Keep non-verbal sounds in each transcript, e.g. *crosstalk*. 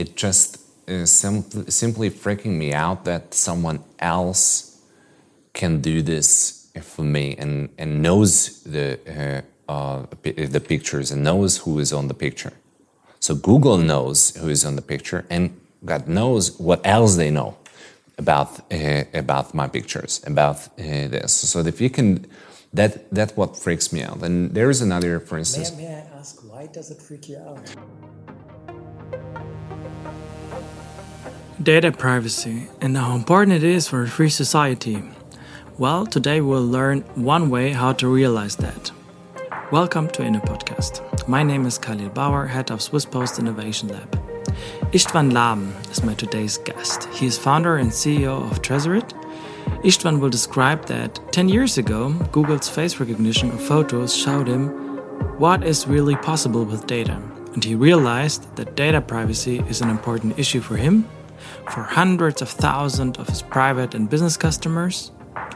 it just is simply, simply freaking me out that someone else can do this for me and, and knows the, uh, uh, the pictures and knows who is on the picture. So Google knows who is on the picture and God knows what else they know about uh, about my pictures, about uh, this. So if you can, that that's what freaks me out. And there is another, for instance. May, may I ask why does it freak you out? Data privacy and how important it is for a free society. Well, today we'll learn one way how to realize that. Welcome to Inner Podcast. My name is Khalil Bauer, head of Swiss Post Innovation Lab. Istvan Laben is my today's guest. He is founder and CEO of Tresorit. Istvan will describe that 10 years ago, Google's face recognition of photos showed him what is really possible with data. And he realized that data privacy is an important issue for him for hundreds of thousands of his private and business customers,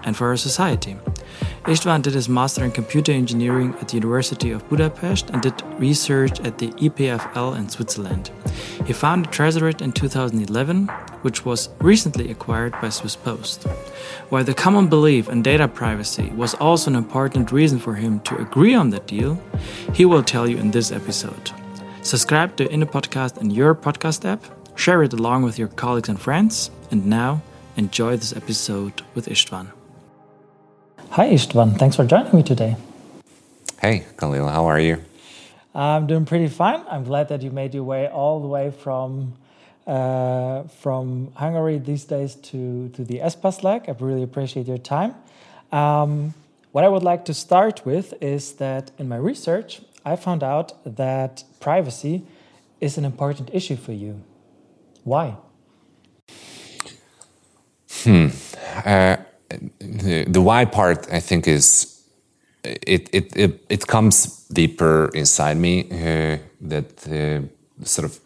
and for our society. Istvan did his master in computer engineering at the University of Budapest and did research at the EPFL in Switzerland. He founded Tresorit in 2011, which was recently acquired by Swiss Post. While the common belief in data privacy was also an important reason for him to agree on that deal, he will tell you in this episode. Subscribe to Inner Podcast in your podcast app Share it along with your colleagues and friends. And now, enjoy this episode with Istvan. Hi, Istvan. Thanks for joining me today. Hey, Khalil. How are you? I'm doing pretty fine. I'm glad that you made your way all the way from uh, from Hungary these days to, to the Espas Lag. I really appreciate your time. Um, what I would like to start with is that in my research, I found out that privacy is an important issue for you. Why? Hmm. Uh, the, the why part, I think, is it it it, it comes deeper inside me. Uh, that uh, sort of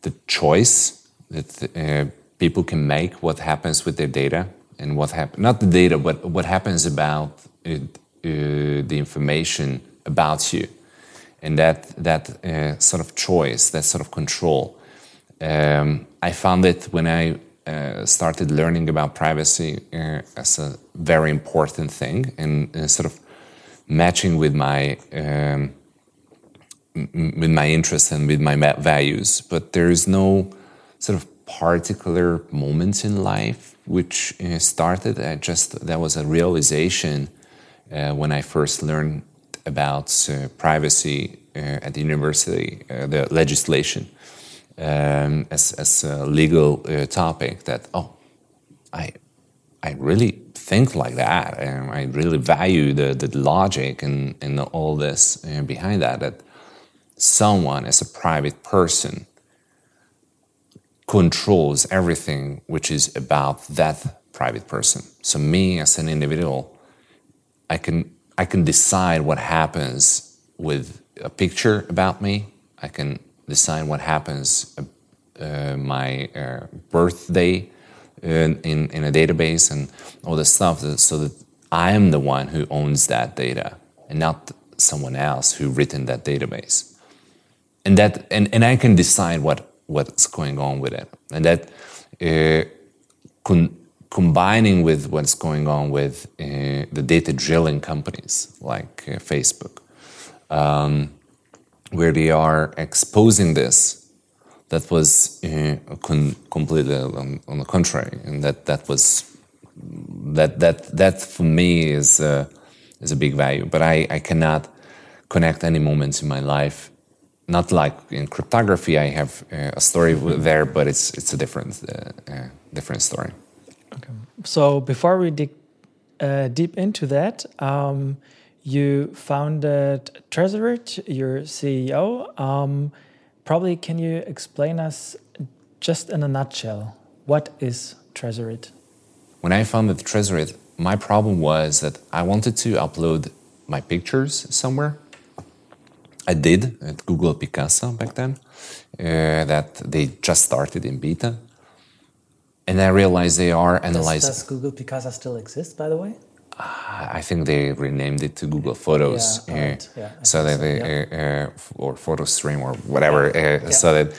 the choice that uh, people can make what happens with their data and what happen not the data, but what happens about it, uh, the information about you, and that that uh, sort of choice, that sort of control um, I found it when I uh, started learning about privacy uh, as a very important thing and, and, sort of matching with my um, with my interests and with my values. But there is no sort of particular moment in life which uh, started. I just that was a realization uh, when I first learned about uh, privacy uh, at the university, the legislation um, as, as a legal uh, topic that, oh, I, I really think like that and I really value the, the logic and, and all this uh, behind that, that someone as a private person controls everything which is about that private person. So me as an individual, I can I can decide what happens with a picture about me. I can decide what happens uh, my uh, birthday in, in, in, a database and all this stuff so that I am the one who owns that data and not someone else who written that database. And that and, and I can decide what what's going on with it. And that uh, con- combining with what's going on with uh, the data drilling companies like uh, Facebook. Um, where they are exposing this that was uh, completely on, on, the contrary. And that that was that that that for me is uh, is a big value. But I, I cannot connect any moments in my life not like in cryptography i have uh, a story there but it's it's a different uh, uh, different story. Okay. So before we dig uh, deep into that um, you founded Tresorit, your CEO. Um, probably can you explain us just in a nutshell what is Tresorit? When I founded Tresorit, my problem was that I wanted to upload my pictures somewhere. I did at Google Picasa back then, uh, that they just started in beta. And I realized they are analyzing. Does, does Google Picasa still exist, by the way? I think they renamed it to Google Photos, yeah, uh, right. yeah, so that so, they yeah. uh, or Photo Stream or whatever, uh, so that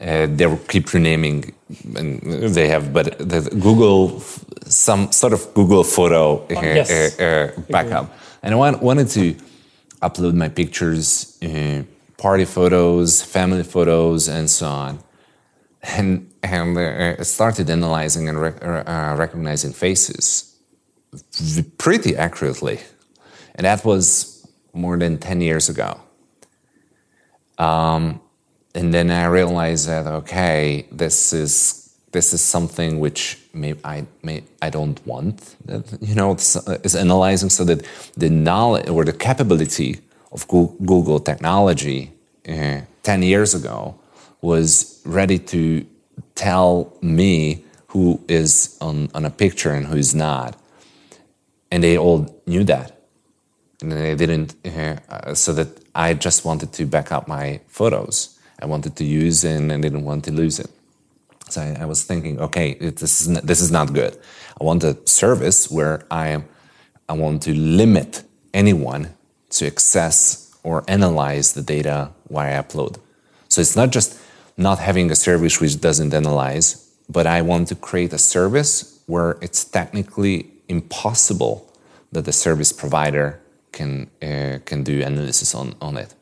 Uh, they keep renaming, and they have, but the Google, some sort of Google photo uh, yes. uh, backup. And I want, wanted to upload my pictures, uh, party photos, family photos, and so on. And, and uh, started analyzing and rec- uh, recognizing faces pretty accurately. And that was more than 10 years ago. Um, and then I realized that, okay, this is this is something which may I may I don't want. You know, it's, it's analyzing so that the knowledge or the capability of Google technology uh, ten years ago was ready to tell me who is on, on a picture and who is not, and they all knew that, and they didn't. Uh, so that I just wanted to back up my photos. I wanted to use it and I didn't want to lose it. So I, I was thinking, okay, this is not, this is not good. I want a service where I am, I want to limit anyone to access or analyze the data while I upload. So it's not just not having a service which doesn't analyze, but I want to create a service where it's technically impossible that the service provider can uh, can do analysis on, on it.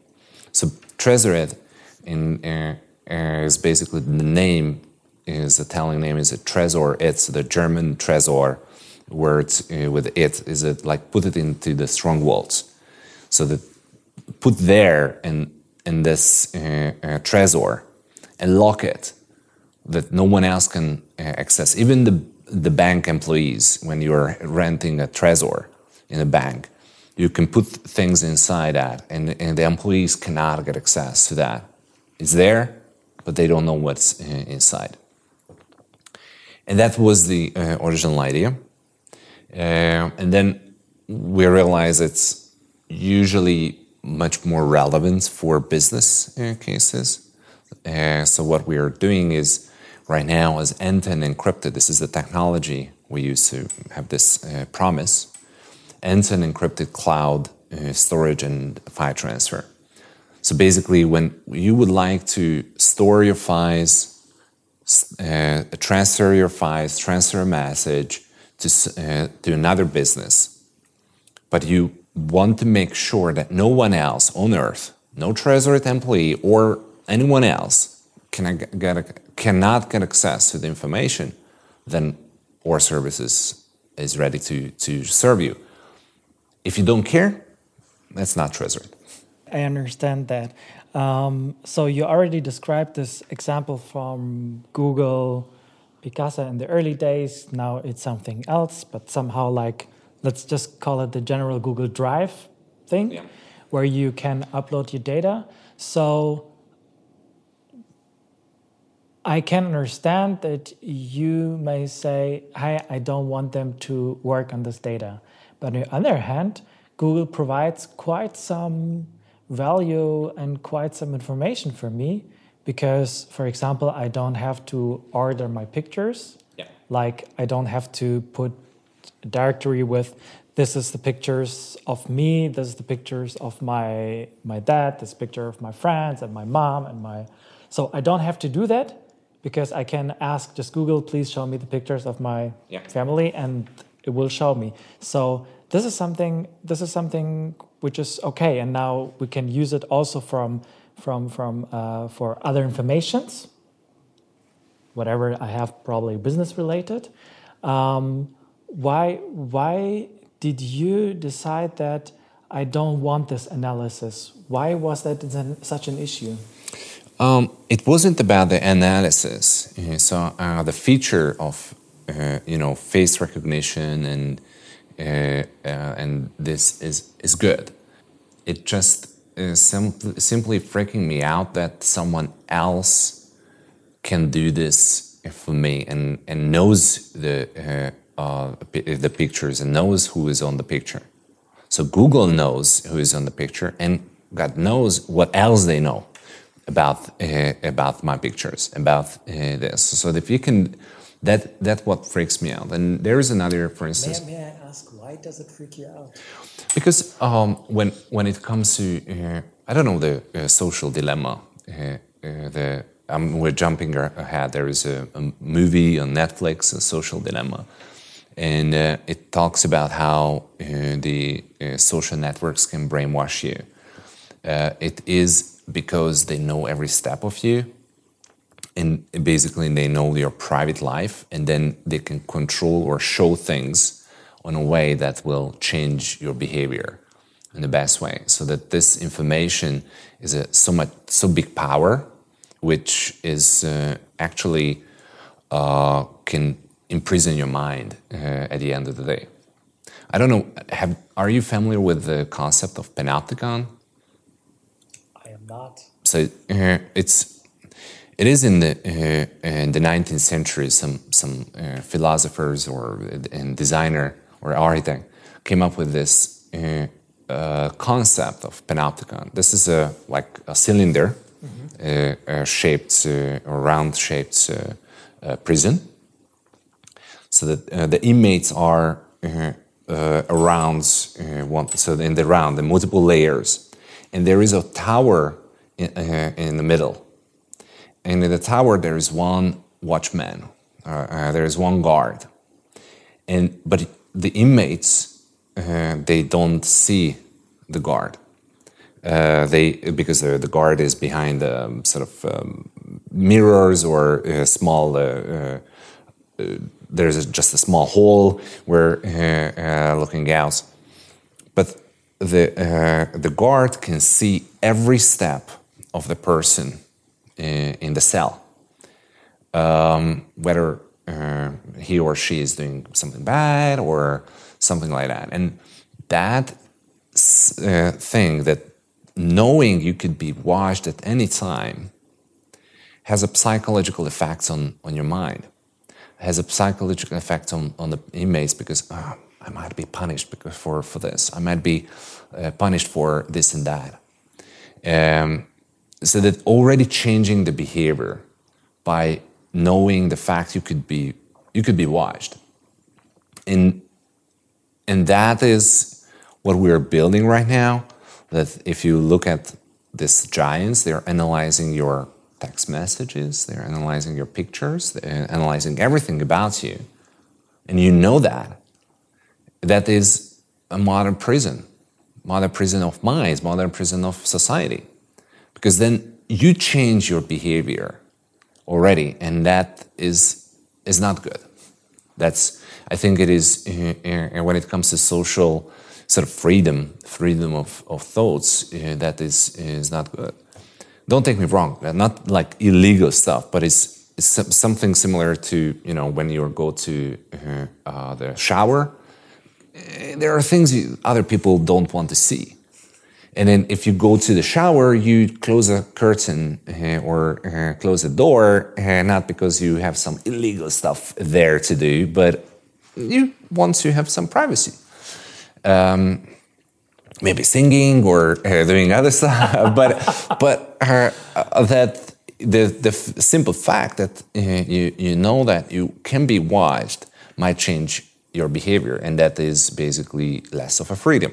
So Tresorit in, uh, uh, is basically the name is the Italian name is a Trezor. It's the German Trezor word uh, with it is it like put it into the strong walls. So that put there in in this uh, uh, Tresor and lock it that no one else can access. Even the the bank employees when you're renting a Tresor in a bank, you can put things inside that, and, and the employees cannot get access to that. It's there, but they don't know what's inside. And that was the uh, original idea. Uh, and then we realize it's usually much more relevant for business uh, cases. Uh, so what we are doing is right now is end-to-end encrypted. This is the technology we use to have this uh, promise. End-to-end encrypted cloud uh, storage and file transfer. So basically, when you would like to store your files, uh, transfer your files, transfer a message to, uh, to another business, but you want to make sure that no one else on earth, no Tresorit employee or anyone else, can get, cannot get access to the information, then our services is ready to, to serve you. If you don't care, that's not Tresorit. I understand that. Um, so you already described this example from Google Picasa in the early days. Now it's something else, but somehow like let's just call it the general Google Drive thing, yeah. where you can upload your data. So I can understand that you may say, "Hey, I don't want them to work on this data," but on the other hand, Google provides quite some value and quite some information for me because, for example, I don't have to order my pictures. Yeah. Like I don't have to put a directory with this is the pictures of me, this is the pictures of my my dad, this picture of my friends and my mom and my so I don't have to do that because I can ask just Google, please show me the pictures of my yeah. family and it will show me. So this is something this is something which is okay. And now we can use it also from from from uh, for other informations, whatever I have, probably business related. Um, why why did you decide that I don't want this analysis? Why was that such an issue? Um, it wasn't about the analysis. So uh, the feature of uh, you know face recognition and uh, uh, and this is is good. It just is simply freaking me out that someone else can do this for me and and knows the uh, uh, the pictures and knows who is on the picture. So Google knows who is on the picture, and God knows what else they know about uh, about my pictures, about uh, this. So if you can that that's what freaks me out. And there is another, for instance. May, may I ask why does it freak you out? Because um, when when it comes to uh, I don't know the uh, social dilemma, uh, uh the um, we're jumping ahead. There is a, a, movie on Netflix, A Social Dilemma, and uh, it talks about how uh, the uh, social networks can brainwash you. Uh, it is because they know every step of you, and basically they know your private life, and then they can control or show things in a way that will change your behavior in the best way. So that this information is a so much so big power, which is uh, actually uh, can imprison your mind uh, at the end of the day. I don't know. Have are you familiar with the concept of panopticon? Not. So uh, it's it is in the uh, in the 19th century. Some some uh, philosophers or and designer or architect came up with this uh, concept of panopticon. This is a like a cylinder mm-hmm. uh, shaped uh, or round shaped uh, prison. So that uh, the inmates are around one. So in the round, the multiple layers, and there is a tower in, in the middle. And in the tower, there is one watchman. there is one guard, and but the inmates uh, they don't see the guard. Uh, they because the, guard is behind um, sort of um, mirrors or small. Uh, uh, uh there's just a small hole where looking out, but the the guard can see every step of the person in, in the cell, um, whether he or she is doing something bad or something like that. And that uh, thing that knowing you could be watched at any time has a psychological effect on, on your mind, has a psychological effect on, on the inmates because oh, I might be punished because for, for this, I might be uh, punished for this and that. Um, so that already changing the behavior by knowing the fact you could be you could be watched. And and that is what we're building right now. That if you look at these giants, they're analyzing your text messages, they're analyzing your pictures, they're analyzing everything about you. And you know that. That is a modern prison, modern prison of minds, modern prison of society. Because then you change your behavior already, and that is, is not good. That's I think it is uh, when it comes to social sort of freedom, freedom of, of thoughts, uh, that is is not good. Don't take me wrong, not like illegal stuff, but it's, it's something similar to you know when you go to uh, the shower. There are things you, other people don't want to see. And then if you go to the shower, you close a curtain uh, or uh, close a door, uh, not because you have some illegal stuff there to do, but you want to have some privacy. Um, maybe singing or uh, doing other *laughs* stuff, but but uh, that the the simple fact that uh, you you know that you can be watched might change your behavior, and that is basically less of a freedom.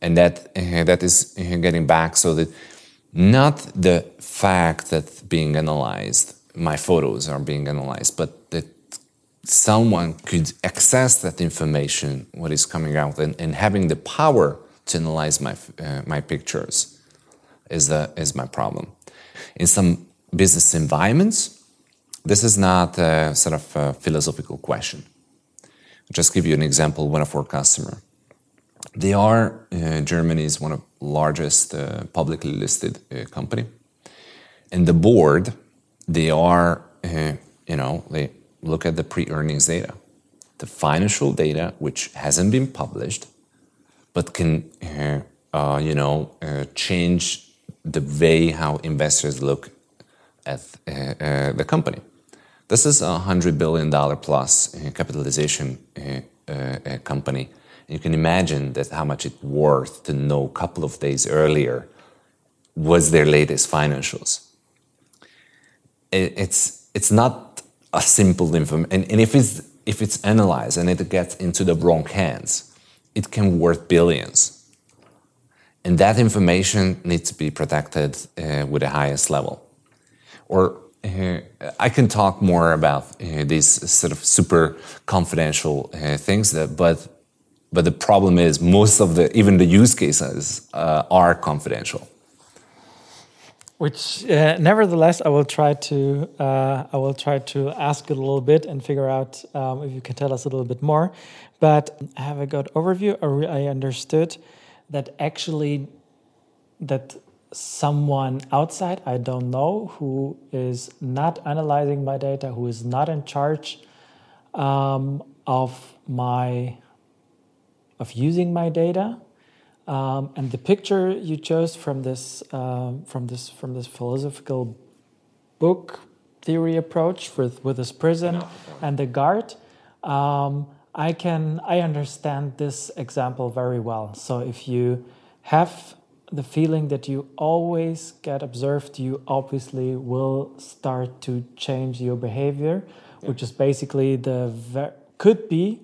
And that uh, that is uh, getting back so that not the fact that being analyzed, my photos are being analyzed, but that someone could access that information, what is coming out, and, and having the power to analyze my, uh, my pictures is, the, is my problem. In some business environments, this is not a sort of a philosophical question. Just give you an example. One of our customer, they are uh, Germany's one of largest uh, publicly listed uh, company, and the board, they are, uh, you know, they look at the pre-earnings data, the financial data which hasn't been published, but can uh, uh, you know change the way how investors look at the company. This is a hundred billion dollar plus uh, capitalization company. You can imagine that how much it's worth to know a couple of days earlier was their latest financials. It's it's not a simple information. And, and if it's if it's analyzed and it gets into the wrong hands, it can worth billions. And that information needs to be protected uh, with the highest level. or uh, I can talk more about uh, these sort of super confidential uh, things that, but but the problem is most of the even the use cases uh, are confidential. Which, uh, nevertheless, I will try to uh, I will try to ask it a little bit and figure out um, if you can tell us a little bit more. But I have a good overview. I understood that actually that someone outside I don't know who is not analyzing my data, who is not in charge um, of my of using my data. Um, and the picture you chose from this um, from this from this philosophical book theory approach with with this prison and the guard, um, I can I understand this example very well. So if you have the feeling that you always get observed, you obviously will start to change your behavior, yeah. which is basically the could be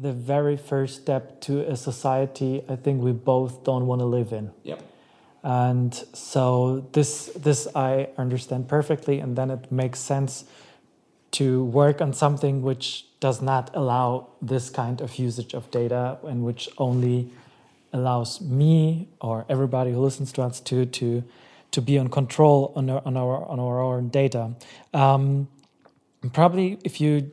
the very first step to a society I think we both don't want to live in. Yep. And so this this I understand perfectly, and then it makes sense to work on something which does not allow this kind of usage of data and which only allows me or everybody who listens to us to to to be on control on our on our on our own data. Um, probably if you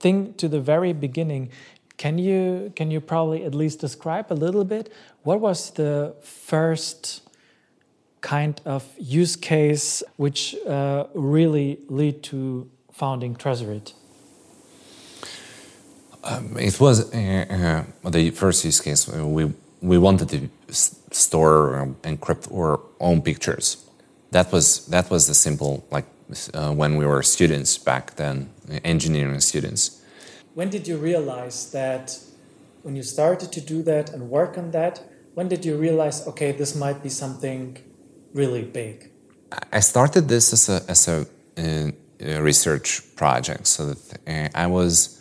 think to the very beginning, can you can you probably at least describe a little bit what was the first kind of use case which uh, really lead to founding Tresorit? Um, it was uh, uh, the first use case. Uh, we we wanted to store or encrypt our own pictures. That was that was the simple like uh, when we were students back then, engineering students. When did you realize that when you started to do that and work on that? When did you realize okay, this might be something really big? I started this as a as a, uh, a research project, so that uh, I was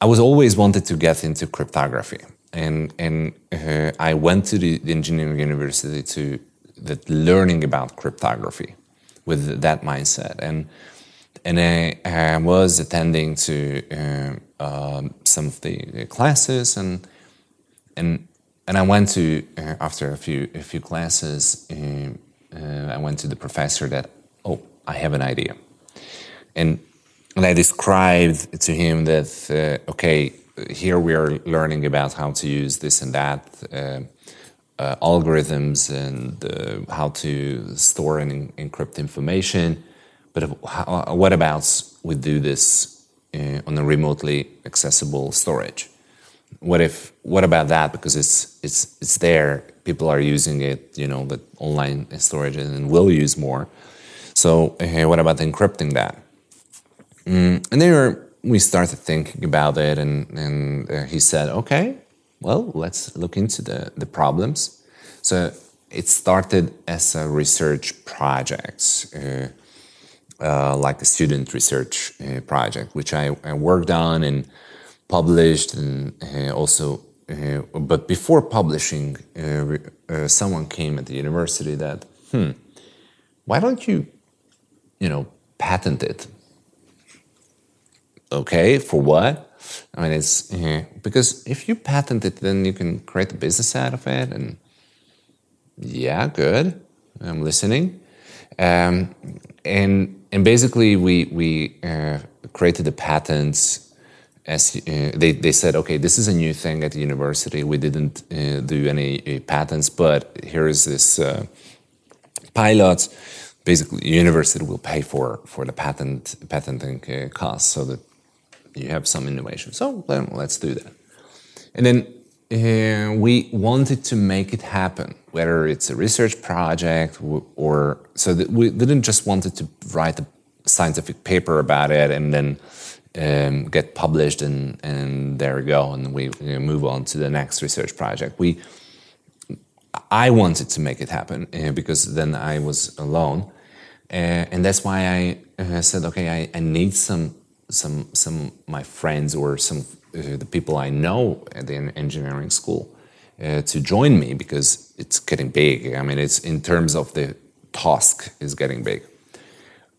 I was always wanted to get into cryptography, and and uh, I went to the engineering university to that learning about cryptography with that mindset, and and I, I was attending to uh, um, some of the classes, and and and I went to uh, after a few a few classes, uh, uh, I went to the professor that oh I have an idea, and and I described to him that uh, okay, here we are learning about how to use this and that uh, uh, algorithms and uh, how to store and encrypt information. But how, what about we do this uh, on a remotely accessible storage? What if? What about that? Because it's it's it's there. People are using it. You know, the online storage and will use more. So uh, what about encrypting that? Mm, and then we started thinking about it, and, and uh, he said, okay, well, let's look into the, the problems. So it started as a research project, uh, uh, like a student research uh, project, which I, I, worked on and published, and uh, also. Uh, but before publishing, someone came at the university that, hmm, why don't you, you know, patent it? Okay, for what? I mean, it's yeah, because if you patent it, then you can create a business out of it, and yeah, good. I'm listening. Um, and and basically, we we uh, created the patents as uh, they they said, okay, this is a new thing at the university. We didn't uh, do any uh, patents, but here is this uh, pilot. Basically, university will pay for for the patent patenting uh, costs, so that you have some innovation. So let's do that. And then uh, we wanted to make it happen, whether it's a research project or so that we didn't just wanted to write a scientific paper about it and then um, get published and, and there we go and we you know, move on to the next research project. We I wanted to make it happen uh, because then I was alone, uh, and that's why I uh, said, okay, I, I need some some some my friends or some uh, the people I know at the engineering school uh, to join me because it's getting big. I mean, it's in terms of the task is getting big.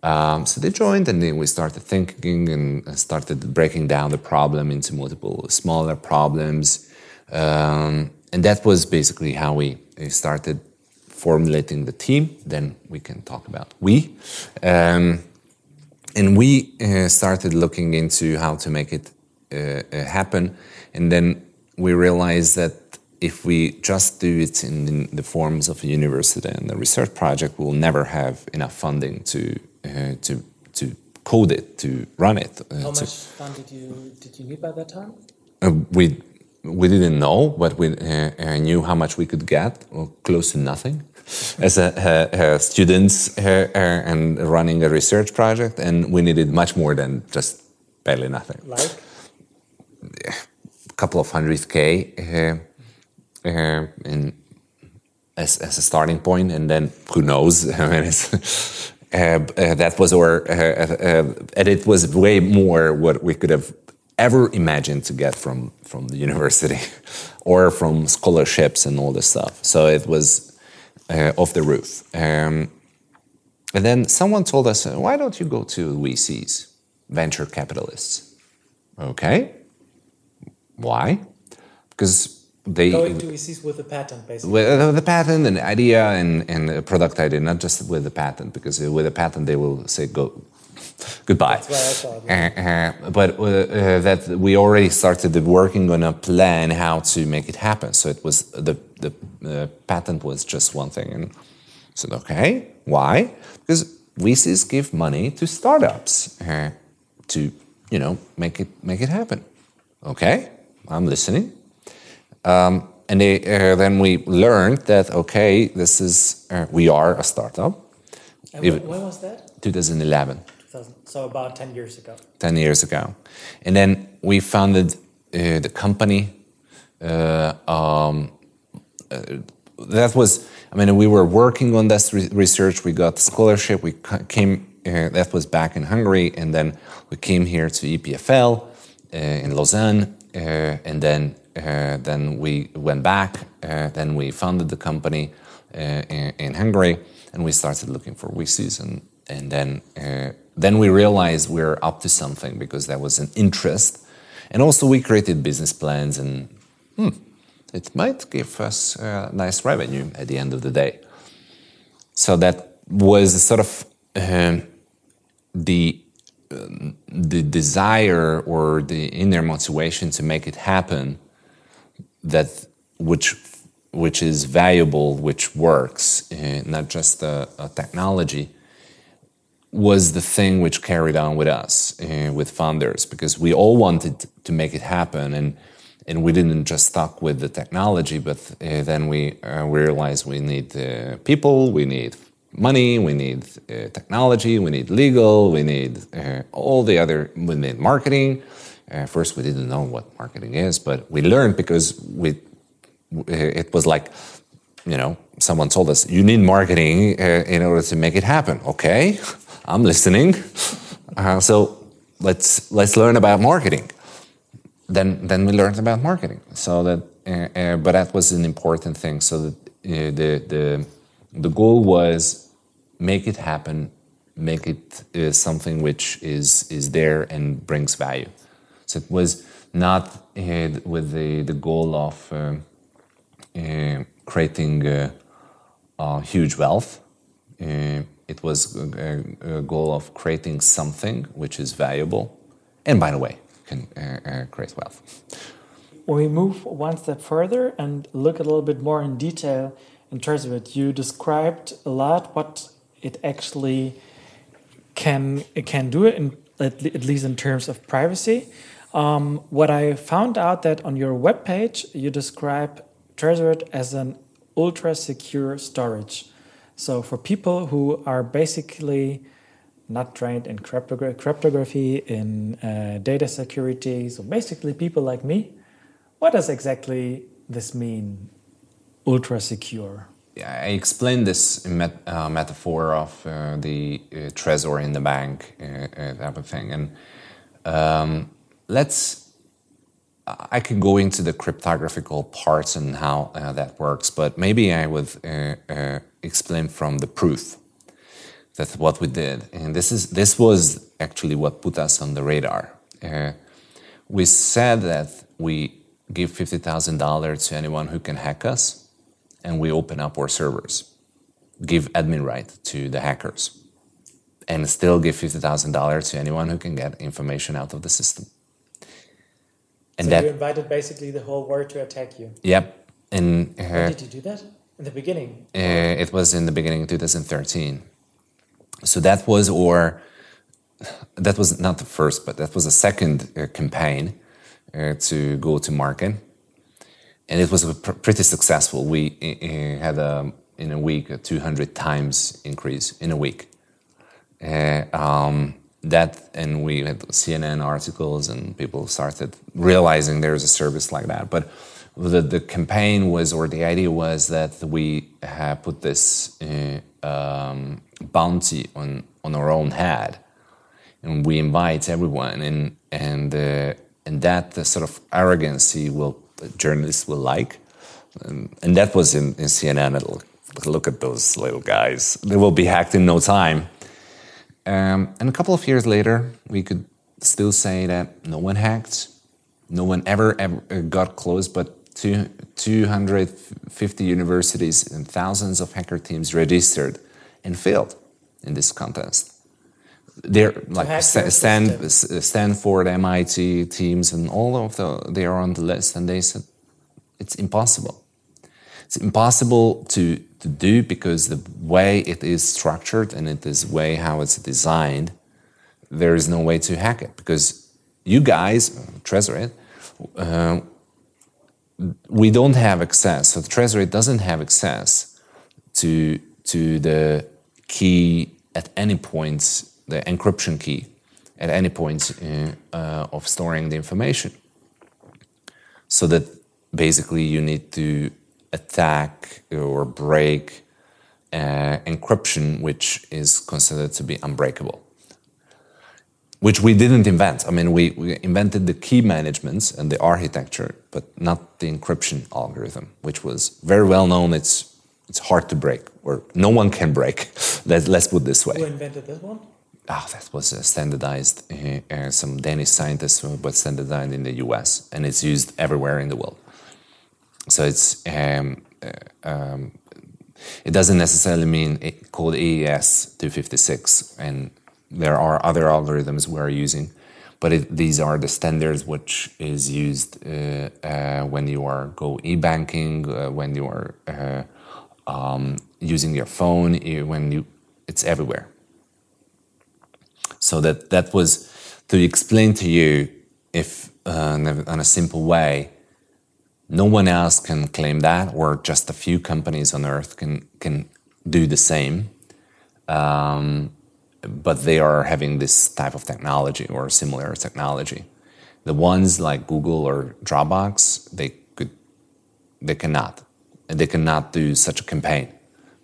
Um, so they joined, and then we started thinking and started breaking down the problem into multiple smaller problems. Um, and that was basically how we started formulating the team. Then we can talk about we. Um, and we uh, started looking into how to make it uh, uh, happen. And then we realized that if we just do it in the forms of a university and a research project, we'll never have enough funding to uh, to to code it, to run it. Uh, how much fund did you did you need by that time? Uh, we we didn't know, but we knew how much we could get, or close to nothing as a, a, a students and running a research project, and we needed much more than just barely nothing. Like a couple of hundred k uh, uh, in as, as a starting point, and then who knows? *laughs* I mean, uh, uh, that was our, uh, uh, and it was way more what we could have ever imagined to get from from the *laughs* university, or from scholarships and all this stuff. So it was uh, off the roof. Um, and then someone told us, why don't you go to VCs, venture capitalists? Okay. Why? Because they. Going to VCs with a patent, basically. With uh, the patent and idea and, and a product idea, not just with the patent, because with a patent they will say, go, *laughs* goodbye. Uh, uh, but uh, uh, that we already started working on a plan how to make it happen. So it was the the uh, patent was just one thing, and I said, okay, why? Because VCs give money to startups uh, to you know make it make it happen. Okay, I'm listening. Um, and they, then we learned that okay, this is we are a startup. And when, when was that? 2011 so about 10 years ago. 10 years ago. And then we founded uh, the company. Uh, um, uh, that was, I mean, we were working on this re research. We got scholarship. We came, uh, that was back in Hungary. And then we came here to EPFL uh, in Lausanne. Uh, and then, then we went back. then we founded the company in, in, Hungary. And we started looking for VCs. And, and then then we realized we we're up to something because there was an interest. And also, we created business plans, and hmm, it might give us nice revenue at the end of the day. So that was sort of uh, the uh, the desire or the inner motivation to make it happen that which which is valuable, which works, uh, not just a, a technology, was the thing which carried on with us, uh, with founders, because we all wanted to make it happen, and and we didn't just stuck with the technology, but uh, then we uh, realized we need uh, people, we need money, we need technology, we need legal, we need all the other, we need marketing. first, we didn't know what marketing is, but we learned because we it was like you know someone told us you need marketing in order to make it happen okay *laughs* I'm listening. Uh, so let's let's learn about marketing. Then then we learned about marketing. So that uh, uh, but that was an important thing. So that uh, the the the goal was make it happen, make it uh, something which is is there and brings value. So it was not uh, with the the goal of creating huge wealth it was a, a, goal of creating something which is valuable, and by the way, can uh, uh, create wealth. When we move one step further and look a little bit more in detail in terms of it, you described a lot what it actually can it can do in, at, least in terms of privacy. Um, what I found out that on your webpage you describe Tresorit as an ultra secure storage. So for people who are basically not trained in cryptogra cryptography, in uh, data security, so basically people like me, what does exactly this mean, ultra secure? I explained this met uh, metaphor of uh, the uh, treasure in the bank uh, uh, type of thing, and um, let's. I can go into the cryptographical parts and how that works, but maybe I would explain from the proof That's what we did, and this is this was actually what put us on the radar. Uh, we said that we give fifty thousand dollars to anyone who can hack us, and we open up our servers, give admin right to the hackers, and still give fifty thousand dollars to anyone who can get information out of the system. And so that, you invited basically the whole world to attack you. Yep. And uh, when did you do that? In the beginning? Uh, it was in the beginning of 2013. So that was or that was not the first, but that was the second uh, campaign uh, to go to market, and it was pr pretty successful. We uh, had a, um, in a week a 200 times increase in a week. Uh, um, that and we had CNN articles and people started realizing there's a service like that. But the, the campaign was, or the idea was that we put this uh, um, bounty on, on our own head. And we invite everyone and, and, uh, and that sort of arrogancy will, journalists will like. And, and that was in, in CNN. It'll, look at those little guys. They will be hacked in no time. Um, and a couple of years later, we could still say that no one hacked, no one ever, ever uh, got close, but 250 universities and thousands of hacker teams registered and failed in this contest. They're like Stan, Stanford, MIT teams, and all of the they are on the list, and they said it's impossible. It's impossible to to do because the way it is structured and it is way how it's designed, there is no way to hack it because you guys, Tresorit, uh, we don't have access. So the Tresorit doesn't have access to to the key at any point, the encryption key at any point uh, uh, of storing the information. So that basically you need to attack or break uh, encryption, which is considered to be unbreakable. Which we didn't invent. I mean, we, we invented the key management and the architecture, but not the encryption algorithm, which was very well known. It's it's hard to break, or no one can break. *laughs* Let's let's put this way. Who invented this one? Oh, that was uh, standardized. Uh, uh, some Danish scientists, but standardized in the U.S. and it's used everywhere in the world. So it's um, uh, um, it doesn't necessarily mean it called AES 256, and there are other algorithms we are using, but it, these are the standards which is used uh, uh, when you are go e-banking, uh, when you are uh, um, using your phone, when you it's everywhere. So that that was to explain to you if uh, in a simple way no one else can claim that, or just a few companies on Earth can can do the same. Um, but they are having this type of technology or similar technology. The ones like Google or Dropbox, they could, they cannot, they cannot do such a campaign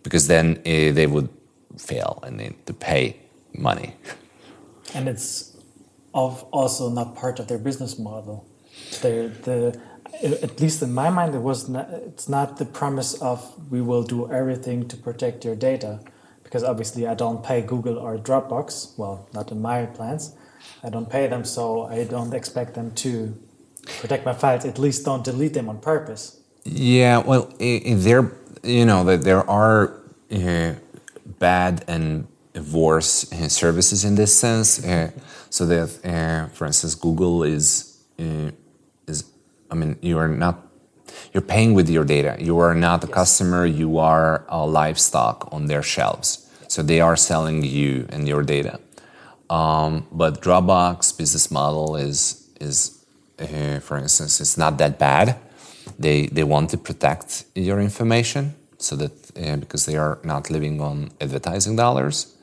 because then uh, they would fail and they need to pay money. *laughs* And it's of also not part of their business model. They're, the at least in my mind, it was not, it's not the promise of we will do everything to protect your data, because obviously I don't pay Google or Dropbox. Well, not in my plans. I don't pay them, so I don't expect them to protect my files. At least don't delete them on purpose. Yeah, well, there, you know, that there are uh, bad and worse uh, services in this sense. Uh, so that, uh, for instance, Google is uh, I mean, you are not you're paying with your data. You are not a yes. customer, you are a livestock on their shelves. So they are selling you and your data. Um, but Dropbox business model is is uh, for instance, it's not that bad. They they want to protect your information so that uh, because they are not living on advertising dollars.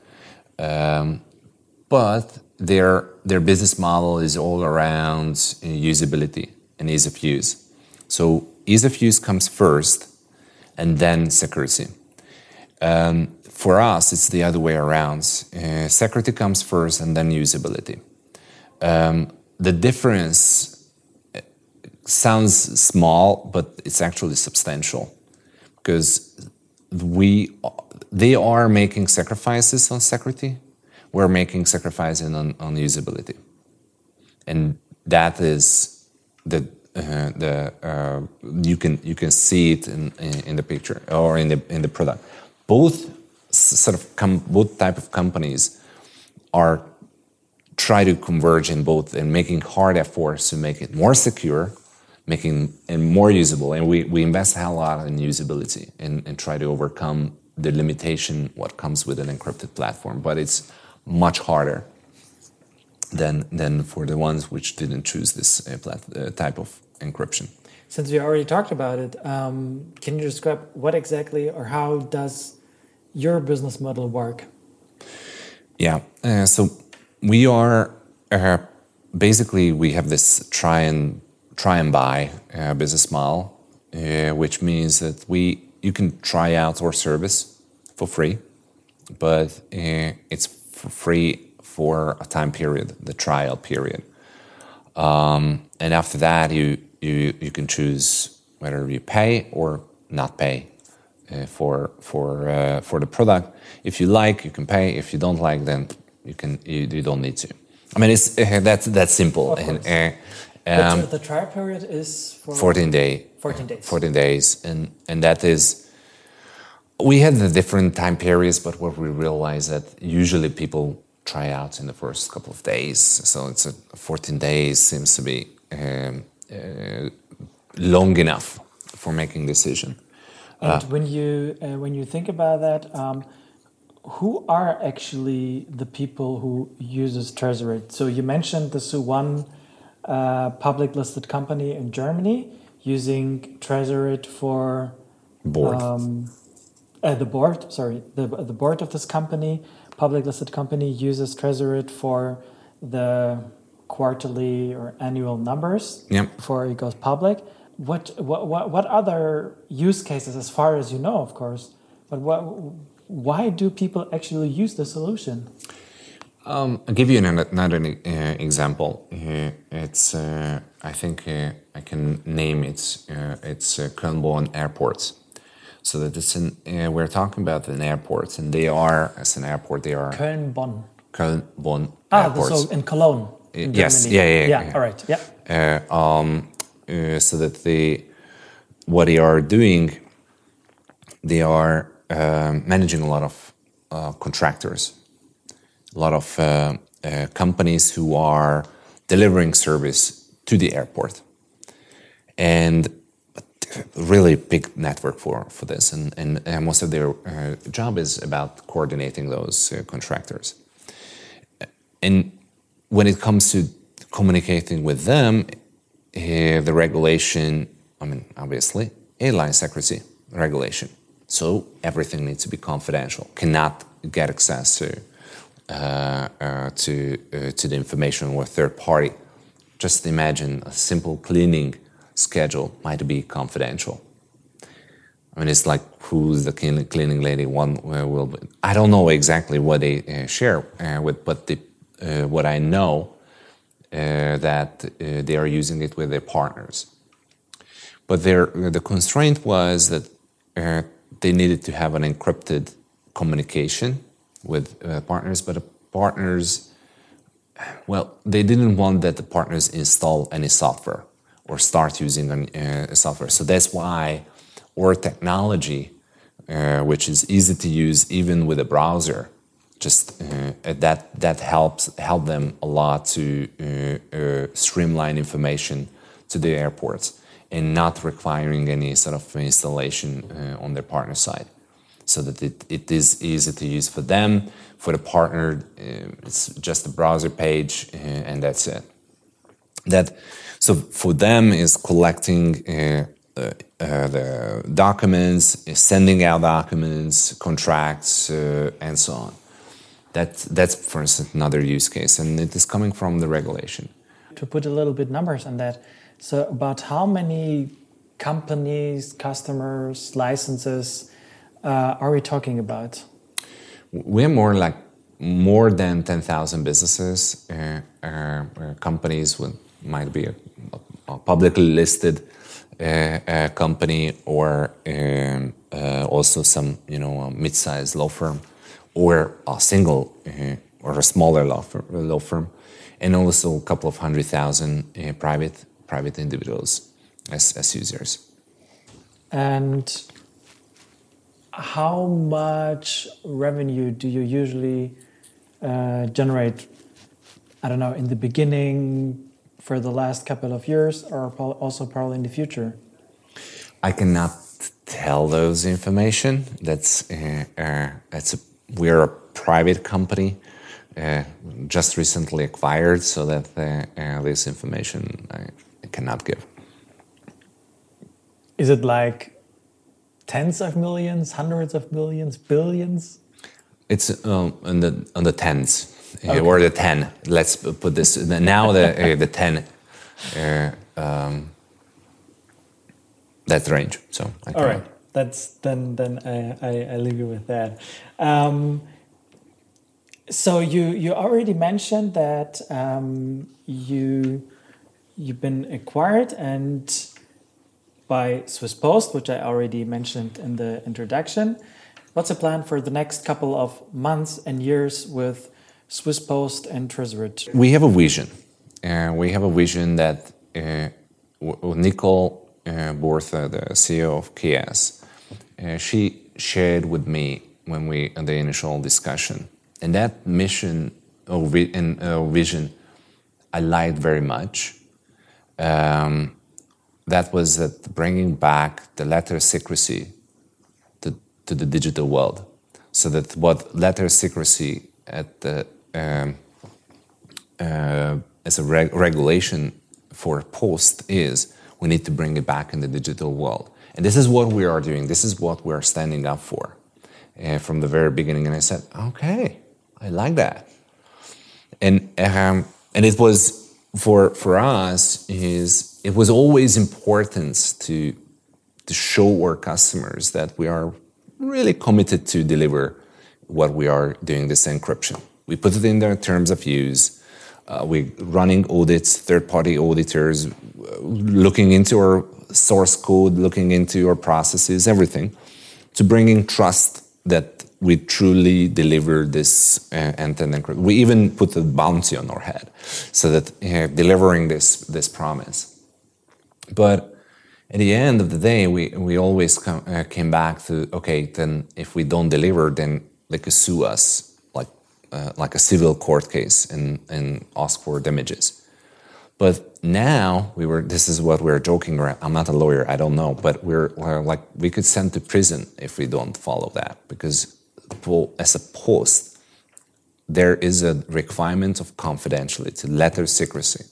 Um, but their their business model is all around uh, usability and ease of use. So ease of use comes first and then security. Um, for us, it's the other way around. Uh, security comes first and then usability. Um, the difference uh, sounds small, but it's actually substantial because we they are making sacrifices on security. We're making sacrifices on, on usability, and that is the uh, the uh, you can you can see it in, in, in the picture or in the in the product. Both sort of com- both type of companies are try to converge in both and making hard efforts to make it more secure making it more usable. And we, we invest a lot in usability and, and try to overcome the limitation what comes with an encrypted platform. But it's much harder than, than for the ones which didn't choose this uh, plat, uh, type of encryption. Since we already talked about it, um, can you describe what exactly or how does your business model work? Yeah, uh, so we are uh, basically we have this try and try and buy uh, business model, uh, which means that we you can try out our service for free, but uh, it's for free for a time period, the trial period, um, and after that you you you can choose whether you pay or not pay uh, for for uh, for the product. If you like, you can pay. If you don't like, then you can you, you don't need to. I mean, it's uh, that's that's simple. And, uh, um, the trial period is for 14 day 14 days 14 days and and that is we had the different time periods but what we realized that usually people try out in the first couple of days so it's a 14 days seems to be um, uh, long enough for making decision and uh, when you uh, when you think about that um, who are actually the people who uses Tresorit? So you mentioned the Su1 uh, public listed company in Germany using Tresorit for board. Um, uh, the board, sorry, the, the board of this company, public listed company, uses Tresorit for the quarterly or annual numbers yep. before it goes public. What, what, what, what other use cases, as far as you know, of course, but what, why do people actually use the solution? Um, I'll give you another uh, example. Uh, it's uh, I think uh, I can name it. Uh, it's uh, Köln-Bonn airports. So that it's an, we're talking about an airport, and they are as an airport they are Köln-Bonn. Köln-Bonn ah, airports. so in Cologne. Yes, yeah, yeah, yeah, yeah, All right, yeah. Um, so that they what they are doing, they are managing a lot of contractors a lot of uh, uh, companies who are delivering service to the airport. And really big network for, for this. And, and, and most of their uh, job is about coordinating those uh, contractors. And when it comes to communicating with them, uh, the regulation, I mean, obviously, airline secrecy regulation. So everything needs to be confidential, cannot get access to uh, uh, to, uh, to the information or third party. Just imagine a simple cleaning schedule might be confidential. I mean, it's like who's the cleaning lady? One will. Be, I don't know exactly what they uh, share uh, with, but the, uh, what I know that they are using it with their partners. But their the constraint was that they needed to have an encrypted communication with uh, partners, but the partners, well, they didn't want that the partners install any software or start using a uh, software. So that's why our technology, uh, which is easy to use even with a browser, just uh, that that helps help them a lot to uh, uh, streamline information to the airports and not requiring any sort of installation on their partner side so that it, it is easy to use for them. For the partner, uh, it's just a browser page uh, and that's it. That so for them is collecting uh, uh, uh the documents, sending out documents, contracts, uh, and so on. That that's for instance another use case, and it is coming from the regulation. To put a little bit numbers on that, so about how many companies, customers, licenses uh, are we talking about? We're more like more than 10,000 businesses, uh, uh, companies with might be a, a publicly listed uh, company or um, uh, also some you know a mid-sized law firm, or a single uh, or a smaller law firm, law firm, and also a couple of hundred thousand uh, private private individuals as, as users. And how much revenue do you usually uh, generate? I don't know, in the beginning, for the last couple of years, or also probably in the future? I cannot tell those information. That's uh, uh, that's a, we're a private company, uh, just recently acquired, so that uh, uh, this information I, I cannot give. Is it like tens of millions, hundreds of millions, billions? It's um, on the on the tens okay. or the ten. Let's put this now the uh, the ten. Uh, um, that range. So all right, that's then then I, I, I leave you with that. Um, so you you already mentioned that um, you you've been acquired and by Swiss Post, which I already mentioned in the introduction. What's the plan for the next couple of months and years with Swiss Post and Tresorit? We have a vision. Uh, we have a vision that uh, Nicole uh, Burth, the CEO of KS, she shared with me when we in the initial discussion, and that mission or vi- and, uh, vision I liked very much. Um, that was that bringing back the letter secrecy to, to the digital world. So that what letter secrecy at the, um, uh, as a reg- regulation for post is, we need to bring it back in the digital world. And this is what we are doing. This is what we're standing up for uh, from the very beginning. And I said, okay, I like that. And, um, and it was for, for us is it was always important to, to show our customers that we are really committed to deliver what we are doing this encryption. We put it in their terms of use. Uh, we're running audits, third-party auditors, uh, looking into our source code, looking into your processes, everything, to bringing trust that we truly deliver this uh, end-to-end encryption. We even put a bounty on our head, so that uh, delivering this this promise but at the end of the day, we, we always come, uh, came back to okay, then if we don't deliver, then they could sue us like uh, like a civil court case and, and ask for damages. But now we were. This is what we're joking around. I'm not a lawyer. I don't know, but we're, we're like we could send to prison if we don't follow that because as a post, there is a requirement of confidentiality, letter secrecy,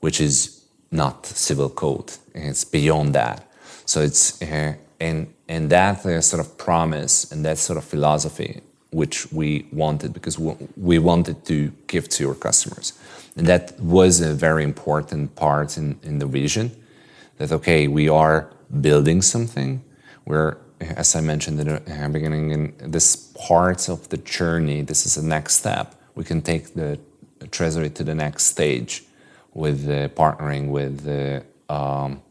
which is not civil code. It's beyond that. So it's uh, and and that uh, sort of promise and that sort of philosophy which we wanted because we wanted to give to our customers, and that was a very important part in in the vision. That okay, we are building something. We're as I mentioned in the beginning, in this part of the journey, this is the next step. We can take the Tresorit to the next stage with uh, partnering with uh, um,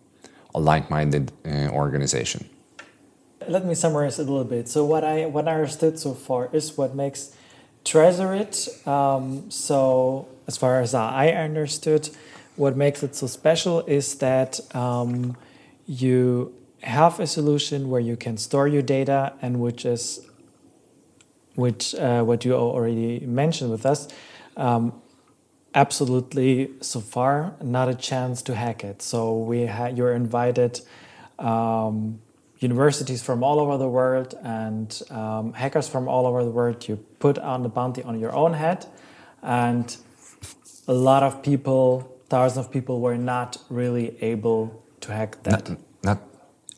a like-minded uh, organization. Let me summarize a little bit. So what I what I understood so far is what makes Tresorit um, so as far as I understood, what makes it so special is that um, you have a solution where you can store your data and which is which uh, what you already mentioned with us um, absolutely so far not a chance to hack it. So we ha- you're invited um, universities from all over the world and um, hackers from all over the world you put on the bounty on your own head and a lot of people thousands of people were not really able to hack that not, not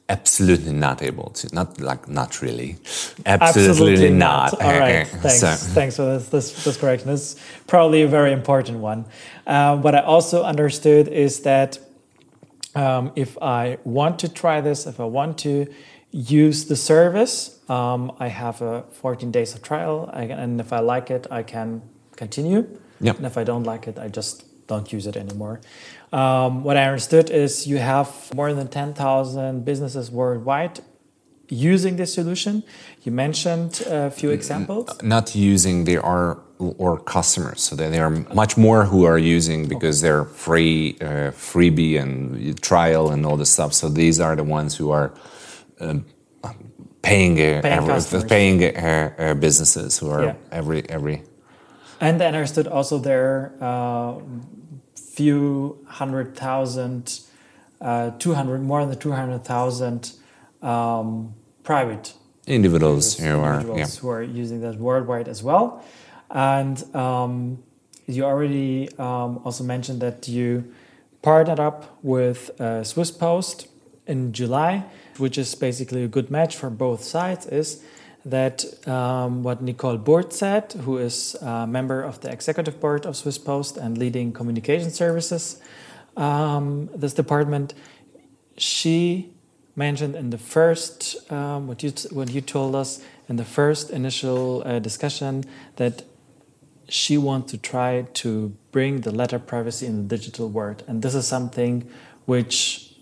absolutely not able to not like not really absolutely, absolutely not. not. all right *laughs* thanks so. thanks for this, this, this correction this is probably a very important one um, what i also understood is that um, if i want to try this if i want to use the service um, i have a 14 days of trial and if i like it i can continue yep. and if i don't like it i just don't use it anymore. Um, what I understood is you have more than 10,000 businesses worldwide using this solution. You mentioned a few examples. Not using, they are or customers. So there are much more who are using because they're free, uh, freebie and trial and all this stuff. So these are the ones who are um, paying uh, Paying every, paying uh, uh, businesses who are Yeah. every every And I understood also there uh, few hundred thousand, uh, 200, more than 200,000 um, private individuals who are individuals yeah. who are using that worldwide as well. And um, you already um, also mentioned that you partnered up with uh, Swiss Post in July, which is basically a good match for both sides. Is that um, what Nicole Burth said, who is a member of the executive board of Swiss Post and leading communication services, um, this department, she mentioned in the first um, what you what you told us in the first initial uh, discussion that she wants to try to bring the letter privacy in the digital world, and this is something which,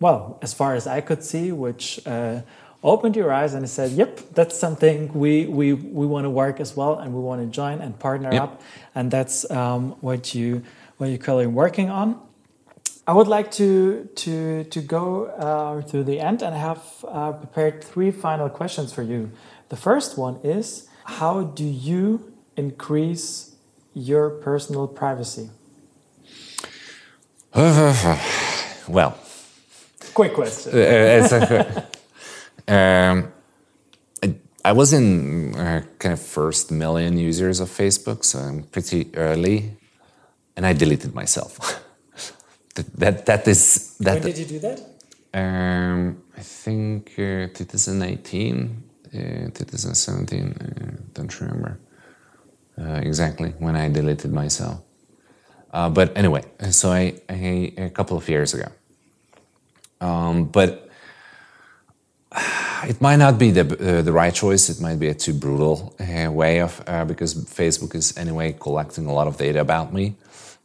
well, as far as I could see, which. Uh, opened your eyes and said, "Yep, that's something we we, we want to work as well, and we want to join and partner Yep. up." And that's um, what you what you're currently working on. I would like to to to go uh, to the end, and I have uh, prepared three final questions for you. The first one is: How do you increase your personal privacy? *sighs* well Quick question. *laughs* uh, um, I, I was in uh, kind of first million users of Facebook, so I'm pretty early, and I deleted myself. *laughs* that, that that is that. when did you do that? Um, I think uh, 2018, uh, 2017. Uh, don't remember uh, exactly when I deleted myself. Uh, but anyway, so I, I a couple of years ago. Um, but *sighs* it might not be the uh, the right choice. It might be a too brutal uh, way of uh, because Facebook is anyway collecting a lot of data about me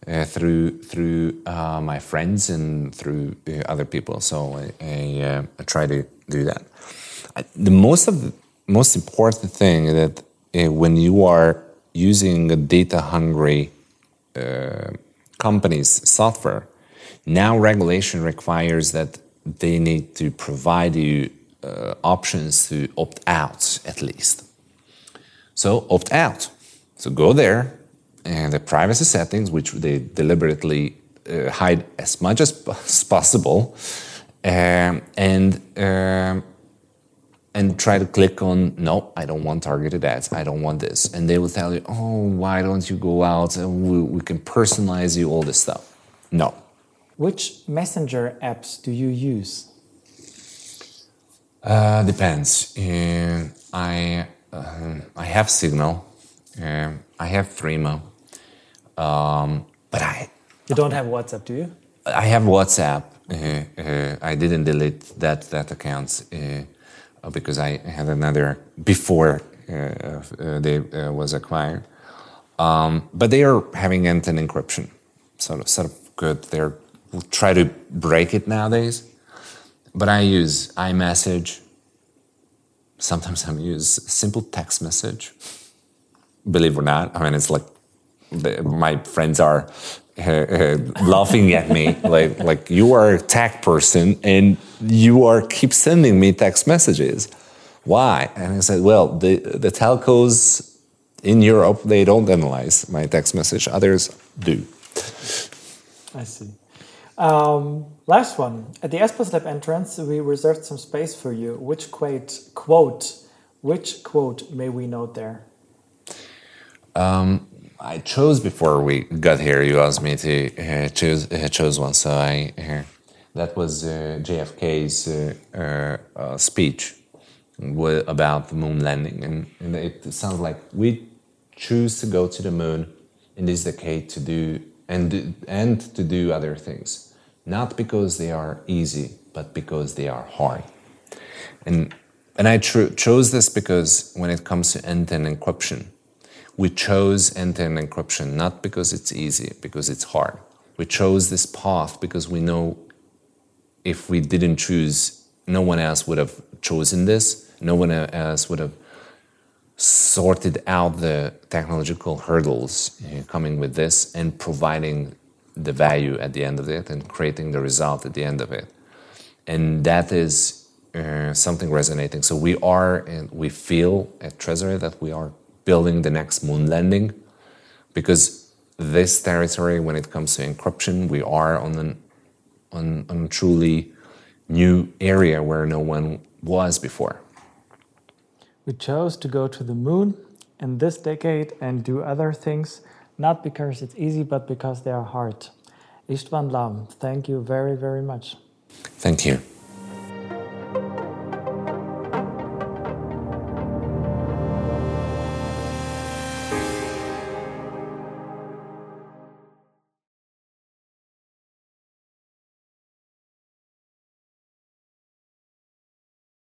uh, through through my friends and through other people. So I, I, I try to do that. I, the most of the most important thing that when you are using a data hungry uh, company's software, now regulation requires that they need to provide you uh, options to opt out at least. So opt out. So go there, and the privacy settings, which they deliberately uh, hide as much as, as *laughs* possible, um, and um, and try to click on no, I don't want targeted ads. I don't want this, and they will tell you, oh, why don't you go out and we, we can personalize you all this stuff. No, Which messenger apps do you use? Uh, depends. Uh, I um I have Signal. Um I have Threema. Um, but I You don't have WhatsApp, do you? I have WhatsApp. Uh, uh, I didn't delete that that account uh, because I had another before uh, uh, they uh, was acquired. Um, but they are having end-to-end encryption, sort of sort of good. They're try to break it nowadays. But I use iMessage. Sometimes I use simple text message. Believe it or not, I mean it's like the, my friends are uh, uh, *laughs* laughing at me like like you are a tech person and you are keep sending me text messages. Why? And I said, well, the the telcos in Europe they don't analyze my text message. Others do. I see. Um, last one. At the Espas Lab entrance, we reserved some space for you. Which quote, quote, which quote may we note there? I chose before we got here. You asked me to uh, choose uh, one, so I uh, that was uh, JFK's uh, uh, speech about the moon landing, and, and it sounds like we choose to go to the moon in this decade to do and and to do other things, not because they are easy, but because they are hard. And and I chose this because when it comes to end-to-end encryption, we chose end-to-end encryption not because it's easy, because it's hard. We chose this path because we know if we didn't choose no one else would have chosen this. No one else would have sorted out the technological hurdles uh, coming with this and providing the value at the end of it and creating the result at the end of it. And that is uh, something resonating. So we are, and we feel at Trezor that we are building the next moon landing because this territory, when it comes to encryption, we are on an on, on a truly new area where no one was before. We chose to go to the moon in this decade and do other things, not because it's easy, but because they are hard. Istvan Lam, thank you very, very much. Thank you.